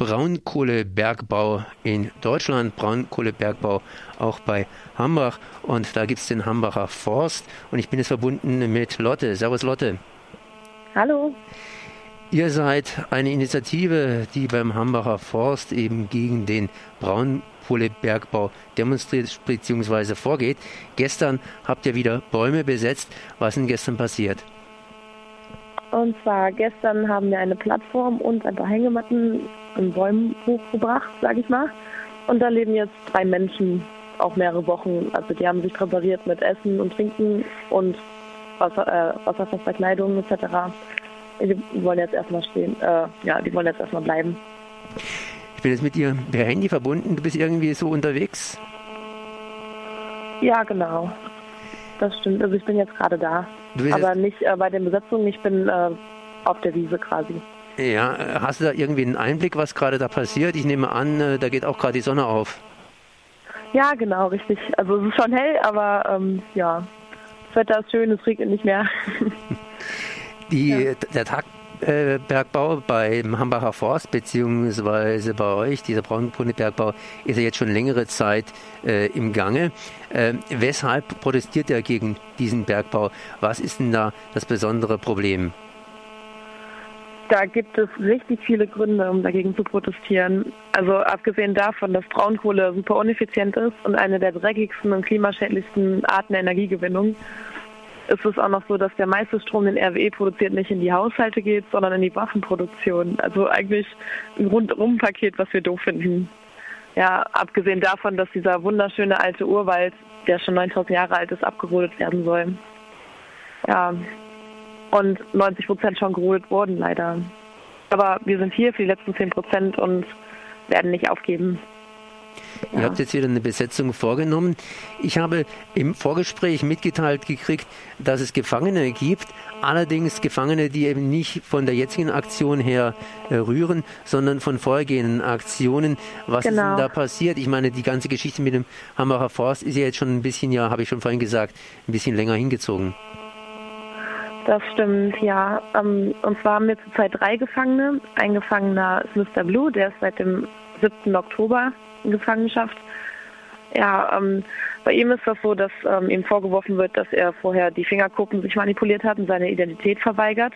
Braunkohlebergbau in Deutschland, Braunkohlebergbau auch bei Hambach und da gibt es den Hambacher Forst und ich bin jetzt verbunden mit Lotte. Servus Lotte. Hallo. Ihr seid eine Initiative, die beim Hambacher Forst eben gegen den Braunkohlebergbau demonstriert bzw. vorgeht. Gestern habt ihr wieder Bäume besetzt. Was ist denn gestern passiert? Und zwar gestern haben wir eine Plattform und ein paar Hängematten in Bäumen hochgebracht, sage ich mal. Und da leben jetzt drei Menschen auch mehrere Wochen. Also die haben sich präpariert mit Essen und Trinken und Wasser, äh, wasserfester Kleidung etc. Die wollen jetzt erstmal stehen. Äh, ja, die wollen jetzt erstmal bleiben. Ich bin jetzt mit dir per Handy verbunden. Du bist irgendwie so unterwegs? Ja, genau. Das stimmt. Also ich bin jetzt gerade da. Aber nicht äh, bei den Besetzungen, ich bin äh, auf der Wiese quasi. Ja, hast du da irgendwie einen Einblick, was gerade da passiert? Ich nehme an, äh, da geht auch gerade die Sonne auf. Ja, genau, richtig. Also es ist schon hell, aber ähm, ja, das Wetter ist schön, es regnet nicht mehr. die, ja. Der Tag äh, Bergbau beim Hambacher Forst beziehungsweise bei euch, dieser Braunkohlebergbau, ist ja jetzt schon längere Zeit äh, im Gange. Äh, weshalb protestiert er gegen diesen Bergbau? Was ist denn da das besondere Problem? Da gibt es richtig viele Gründe, um dagegen zu protestieren. Also abgesehen davon, dass Braunkohle super ineffizient ist und eine der dreckigsten und klimaschädlichsten Arten der Energiegewinnung ist es auch noch so, dass der meiste Strom, den RWE produziert, nicht in die Haushalte geht, sondern in die Waffenproduktion. Also eigentlich ein Rundum-Paket, was wir doof finden. Ja, abgesehen davon, dass dieser wunderschöne alte Urwald, der schon 9000 Jahre alt ist, abgerodet werden soll. Ja, und 90 Prozent schon gerodet wurden, leider. Aber wir sind hier für die letzten 10 Prozent und werden nicht aufgeben. Ihr habt jetzt wieder eine Besetzung vorgenommen. Ich habe im Vorgespräch mitgeteilt gekriegt, dass es Gefangene gibt, allerdings Gefangene, die eben nicht von der jetzigen Aktion her äh, rühren, sondern von vorhergehenden Aktionen. Was genau. ist denn genau. da passiert? Ich meine, die ganze Geschichte mit dem Hambacher Forst ist ja jetzt schon ein bisschen, ja, habe ich schon vorhin gesagt, ein bisschen länger hingezogen. Das stimmt, ja. Ähm, und zwar haben wir zurzeit drei Gefangene. Ein Gefangener ist Mr. Blue, der ist seit dem 7. Oktober in Gefangenschaft. Ja, ähm, bei ihm ist das so, dass ähm, ihm vorgeworfen wird, dass er vorher die Fingerkuppen sich manipuliert hat und seine Identität verweigert.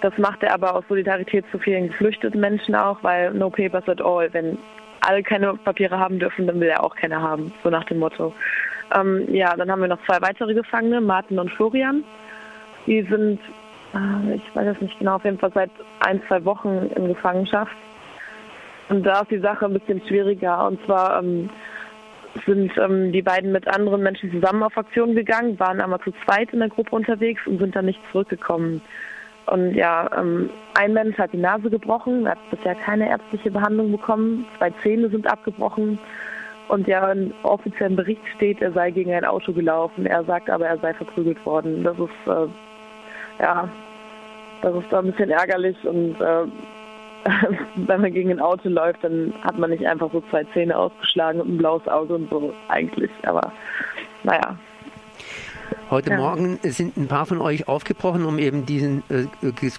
Das macht er aber aus Solidarität zu vielen geflüchteten Menschen auch, weil no papers at all. Wenn alle keine Papiere haben dürfen, dann will er auch keine haben, so nach dem Motto. Ähm, ja, dann haben wir noch zwei weitere Gefangene, Martin und Florian. Die sind, äh, ich weiß es nicht genau, auf jeden Fall seit ein, zwei Wochen in Gefangenschaft. Und da ist die Sache ein bisschen schwieriger. Und zwar ähm, sind ähm, die beiden mit anderen Menschen zusammen auf Aktion gegangen, waren aber zu zweit in der Gruppe unterwegs und sind dann nicht zurückgekommen. Und ja, ähm, ein Mensch hat die Nase gebrochen, hat bisher keine ärztliche Behandlung bekommen, zwei Zähne sind abgebrochen. Und ja, im offiziellen Bericht steht, er sei gegen ein Auto gelaufen. Er sagt aber, er sei verprügelt worden. Das ist, äh, ja, das ist da ein bisschen ärgerlich und äh, wenn man gegen ein Auto läuft, dann hat man nicht einfach so zwei Zähne ausgeschlagen und ein blaues Auge und so eigentlich. Aber naja. Heute ja. Morgen sind ein paar von euch aufgebrochen, um eben diesen äh,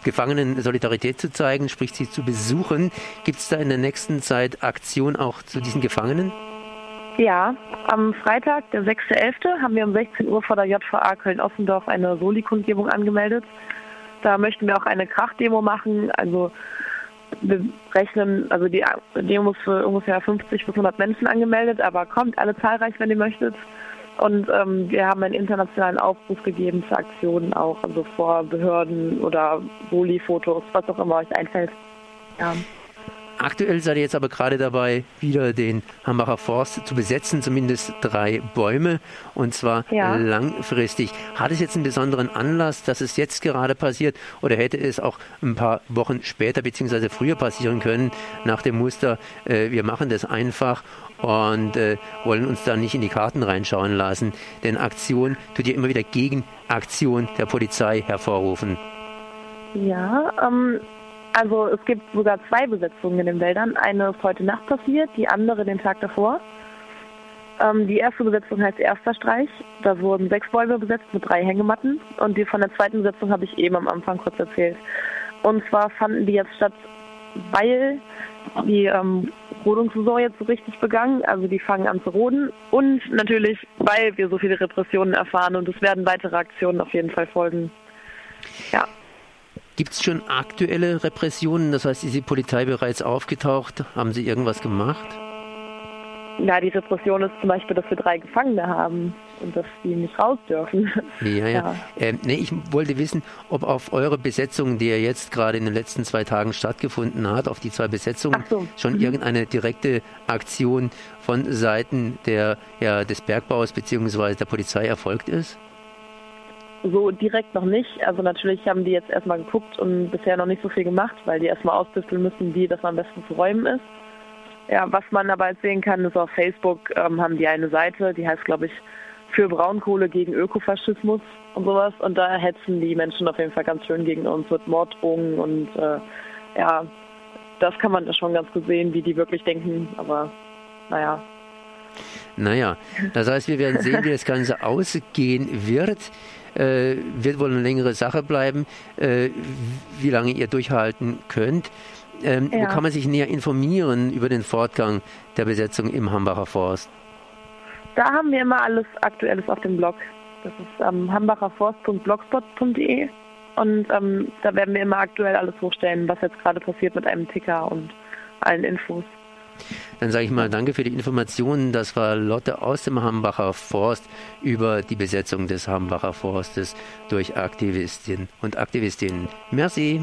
Gefangenen Solidarität zu zeigen, sprich sie zu besuchen. Gibt es da in der nächsten Zeit Aktion auch zu diesen Gefangenen? Ja, am Freitag, der 6.11., haben wir um 16 Uhr vor der JVA Köln-Offendorf eine Soli-Kundgebung angemeldet. Da möchten wir auch eine Krachdemo machen, also wir rechnen, also die Demo für ungefähr 50 bis 100 Menschen angemeldet, aber kommt alle zahlreich, wenn ihr möchtet. Und ähm, wir haben einen internationalen Aufruf gegeben für Aktionen auch, also vor Behörden oder Soli-Fotos, was auch immer euch einfällt. Ja. Aktuell seid ihr jetzt aber gerade dabei, wieder den Hambacher Forst zu besetzen, zumindest drei Bäume, und zwar ja. langfristig. Hat es jetzt einen besonderen Anlass, dass es jetzt gerade passiert, oder hätte es auch ein paar Wochen später bzw. früher passieren können, nach dem Muster, äh, wir machen das einfach und äh, wollen uns da nicht in die Karten reinschauen lassen, denn Aktion tut ja immer wieder Gegenaktion der Polizei hervorrufen. Ja, ähm, also es gibt sogar zwei Besetzungen in den Wäldern. Eine ist heute Nacht passiert, die andere den Tag davor. Ähm, die erste Besetzung heißt Erster Streich. Da wurden sechs Bäume besetzt mit drei Hängematten. Und die von der zweiten Besetzung habe ich eben am Anfang kurz erzählt. Und zwar fanden die jetzt statt weil die ähm, Rodungssaison jetzt so richtig begangen, also die fangen an zu roden und natürlich, weil wir so viele Repressionen erfahren und es werden weitere Aktionen auf jeden Fall folgen. Ja. Gibt es schon aktuelle Repressionen? Das heißt, ist die Polizei bereits aufgetaucht? Haben Sie irgendwas gemacht? Ja, die Repression ist zum Beispiel, dass wir drei Gefangene haben und dass die nicht raus dürfen. Ja, ja. ja. Ähm, nee, ich wollte wissen, ob auf eure Besetzung, die ja jetzt gerade in den letzten zwei Tagen stattgefunden hat, auf die zwei Besetzungen so. schon mhm. irgendeine direkte Aktion von Seiten der, ja, des Bergbaus bzw. der Polizei erfolgt ist? So direkt noch nicht. Also natürlich haben die jetzt erstmal geguckt und bisher noch nicht so viel gemacht, weil die erstmal ausdüfteln müssen, wie das am besten zu räumen ist. Ja, was man aber jetzt sehen kann, ist auf Facebook ähm, haben die eine Seite, die heißt, glaube ich, für Braunkohle gegen Ökofaschismus und sowas. Und da hetzen die Menschen auf jeden Fall ganz schön gegen uns mit Morddrohungen und äh, ja, das kann man da schon ganz gut sehen, wie die wirklich denken. Aber naja. Naja, das heißt, wir werden sehen, wie das Ganze ausgehen wird. Äh, wird wohl eine längere Sache bleiben, äh, wie lange ihr durchhalten könnt. Ähm, ja. Wo kann man sich näher informieren über den Fortgang der Besetzung im Hambacher Forst? Da haben wir immer alles Aktuelles auf dem Blog. Das ist ähm, hambacherforst.blogspot.de und ähm, da werden wir immer aktuell alles hochstellen, was jetzt gerade passiert mit einem Ticker und allen Infos. Dann sage ich mal danke für die Informationen. Das war Lotte aus dem Hambacher Forst über die Besetzung des Hambacher Forstes durch Aktivistinnen und Aktivistinnen. Merci.